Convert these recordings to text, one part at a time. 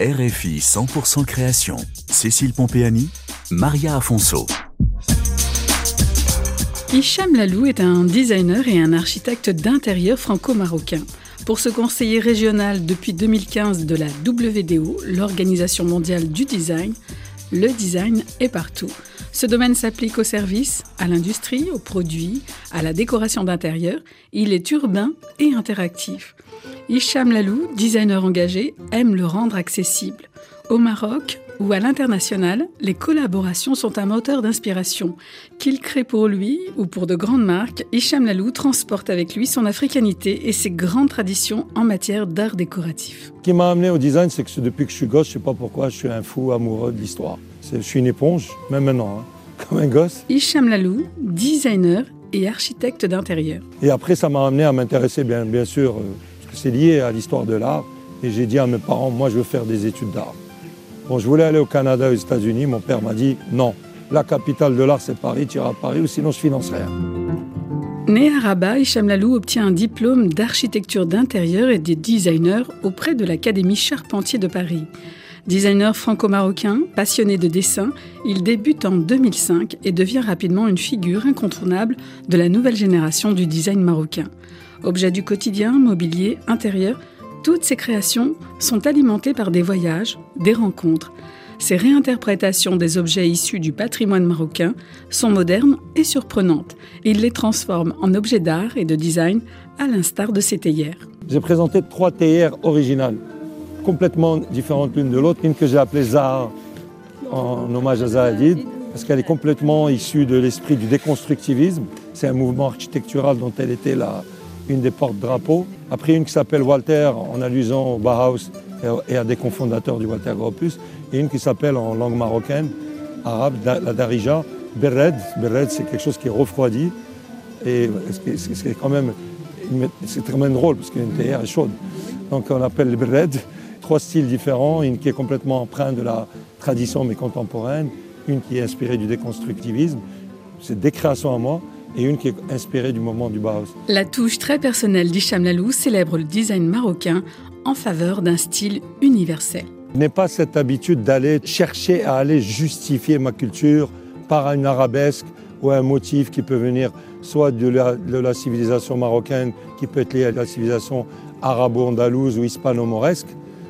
RFI 100% création. Cécile Pompéani, Maria Afonso. Hicham Lalou est un designer et un architecte d'intérieur franco-marocain. Pour ce conseiller régional depuis 2015 de la WDO, l'Organisation mondiale du design, le design est partout. Ce domaine s'applique aux services, à l'industrie, aux produits, à la décoration d'intérieur. Il est urbain et interactif. Hicham Lalou, designer engagé, aime le rendre accessible. Au Maroc ou à l'international, les collaborations sont un moteur d'inspiration. Qu'il crée pour lui ou pour de grandes marques, Hicham Lalou transporte avec lui son africanité et ses grandes traditions en matière d'art décoratif. Ce qui m'a amené au design, c'est que depuis que je suis gosse, je ne sais pas pourquoi, je suis un fou amoureux de l'histoire. Je suis une éponge, même maintenant, hein, comme un gosse. Hicham Lalou, designer et architecte d'intérieur. Et après, ça m'a amené à m'intéresser, bien, bien sûr, euh, c'est lié à l'histoire de l'art. Et j'ai dit à mes parents, moi je veux faire des études d'art. Bon, je voulais aller au Canada, aux États-Unis. Mon père m'a dit, non, la capitale de l'art c'est Paris, tu iras à Paris ou sinon je finance rien. Né à Rabat, Hicham Lalou obtient un diplôme d'architecture d'intérieur et de designer auprès de l'Académie Charpentier de Paris. Designer franco-marocain, passionné de dessin, il débute en 2005 et devient rapidement une figure incontournable de la nouvelle génération du design marocain. Objets du quotidien, mobilier, intérieur, toutes ces créations sont alimentées par des voyages, des rencontres. Ces réinterprétations des objets issus du patrimoine marocain sont modernes et surprenantes. Il les transforme en objets d'art et de design à l'instar de ces théières. J'ai présenté trois théières originales, complètement différentes l'une de l'autre. Une que j'ai appelée Zahar, en hommage à Zahadid, parce qu'elle est complètement issue de l'esprit du déconstructivisme. C'est un mouvement architectural dont elle était la, une des porte-drapeaux. Après, une qui s'appelle Walter, en allusion au Bauhaus et à des cofondateurs du Walter Gropius. Et une qui s'appelle en langue marocaine, arabe, la Darija, Bered. Bered, c'est quelque chose qui est refroidi. Et c'est quand même, c'est très même drôle parce qu'une théière est chaude. Donc on appelle le Bered. Trois styles différents, une qui est complètement empreinte de la tradition mais contemporaine, une qui est inspirée du déconstructivisme. C'est des créations à moi et une qui est inspirée du moment du Bauhaus. La touche très personnelle d'Hicham Lalou célèbre le design marocain en faveur d'un style universel. Je n'ai pas cette habitude d'aller chercher à aller justifier ma culture par une arabesque ou un motif qui peut venir soit de la, de la civilisation marocaine, qui peut être lié à la civilisation arabo-andalouse ou hispano-mauresque,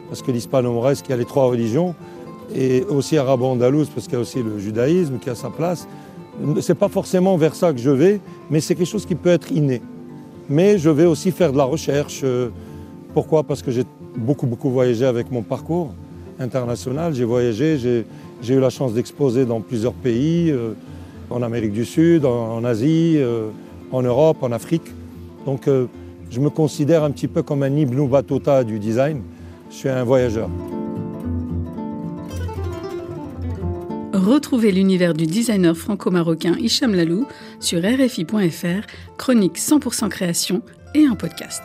parce que l'hispano-mauresque, il y a les trois religions, et aussi arabo-andalouse, parce qu'il y a aussi le judaïsme qui a sa place. Ce n'est pas forcément vers ça que je vais, mais c'est quelque chose qui peut être inné. Mais je vais aussi faire de la recherche. euh, Pourquoi? Parce que j'ai beaucoup, beaucoup voyagé avec mon parcours international. J'ai voyagé, j'ai- eu la chance d'exposer dans plusieurs pays, euh, en Amérique du Sud, en, Asie, euh, en Europe, en Afrique. Donc je me considère un petit peu comme un Ibn Battuta du design. Je suis un voyageur. Retrouvez l'univers du designer franco-marocain Hicham Lalou sur RFI.fr, chronique 100% création et un podcast.